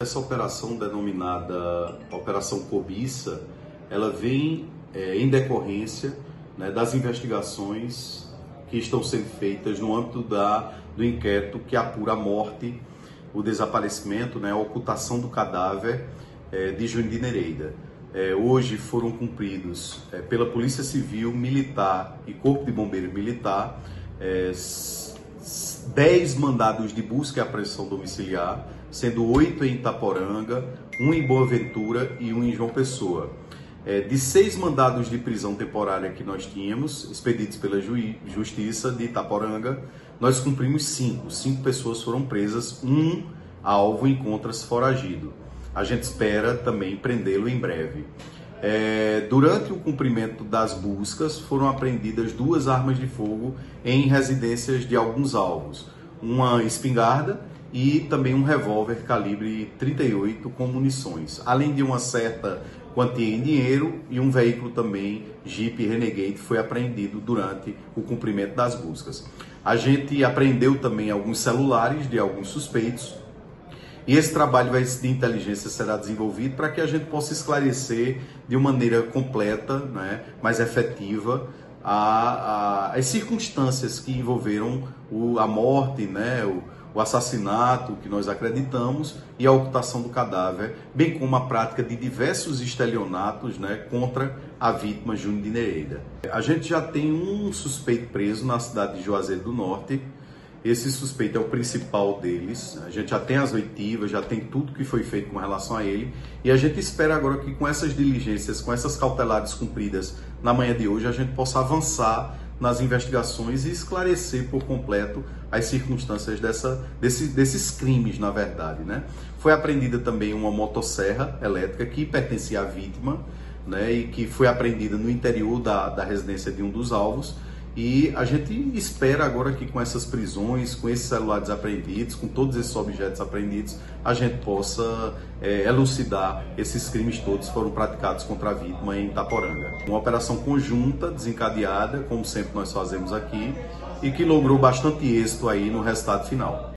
Essa operação denominada Operação Cobiça, ela vem é, em decorrência né, das investigações que estão sendo feitas no âmbito da, do inquérito que apura a morte, o desaparecimento, né, a ocultação do cadáver é, de Juninho Nereida. É, hoje foram cumpridos é, pela Polícia Civil, Militar e Corpo de Bombeiro Militar 10 é, mandados de busca e apreensão domiciliar sendo oito em Itaporanga, um em Boa Ventura e um em João Pessoa. É, de seis mandados de prisão temporária que nós tínhamos, expedidos pela Justiça de Itaporanga, nós cumprimos cinco. Cinco pessoas foram presas, um alvo encontra-se foragido. A gente espera também prendê-lo em breve. É, durante o cumprimento das buscas, foram apreendidas duas armas de fogo em residências de alguns alvos. Uma espingarda e também um revólver calibre 38 com munições, além de uma certa quantia em dinheiro e um veículo também Jeep Renegade foi apreendido durante o cumprimento das buscas. A gente apreendeu também alguns celulares de alguns suspeitos e esse trabalho de inteligência será desenvolvido para que a gente possa esclarecer de uma maneira completa, né, mais efetiva, a, a, as circunstâncias que envolveram o, a morte, né, o, o assassinato que nós acreditamos e a ocultação do cadáver, bem como a prática de diversos estelionatos né, contra a vítima Júnior de Nereida. A gente já tem um suspeito preso na cidade de Juazeiro do Norte. Esse suspeito é o principal deles. A gente já tem as oitivas, já tem tudo que foi feito com relação a ele. E a gente espera agora que com essas diligências, com essas cautelares cumpridas na manhã de hoje, a gente possa avançar nas investigações e esclarecer por completo as circunstâncias dessa, desse, desses crimes, na verdade. Né? Foi apreendida também uma motosserra elétrica que pertencia à vítima né, e que foi apreendida no interior da, da residência de um dos alvos e a gente espera agora que com essas prisões, com esses celulares apreendidos, com todos esses objetos apreendidos, a gente possa é, elucidar esses crimes todos que foram praticados contra a vítima em Itaporanga. Uma operação conjunta, desencadeada, como sempre nós fazemos aqui, e que logrou bastante êxito aí no resultado final.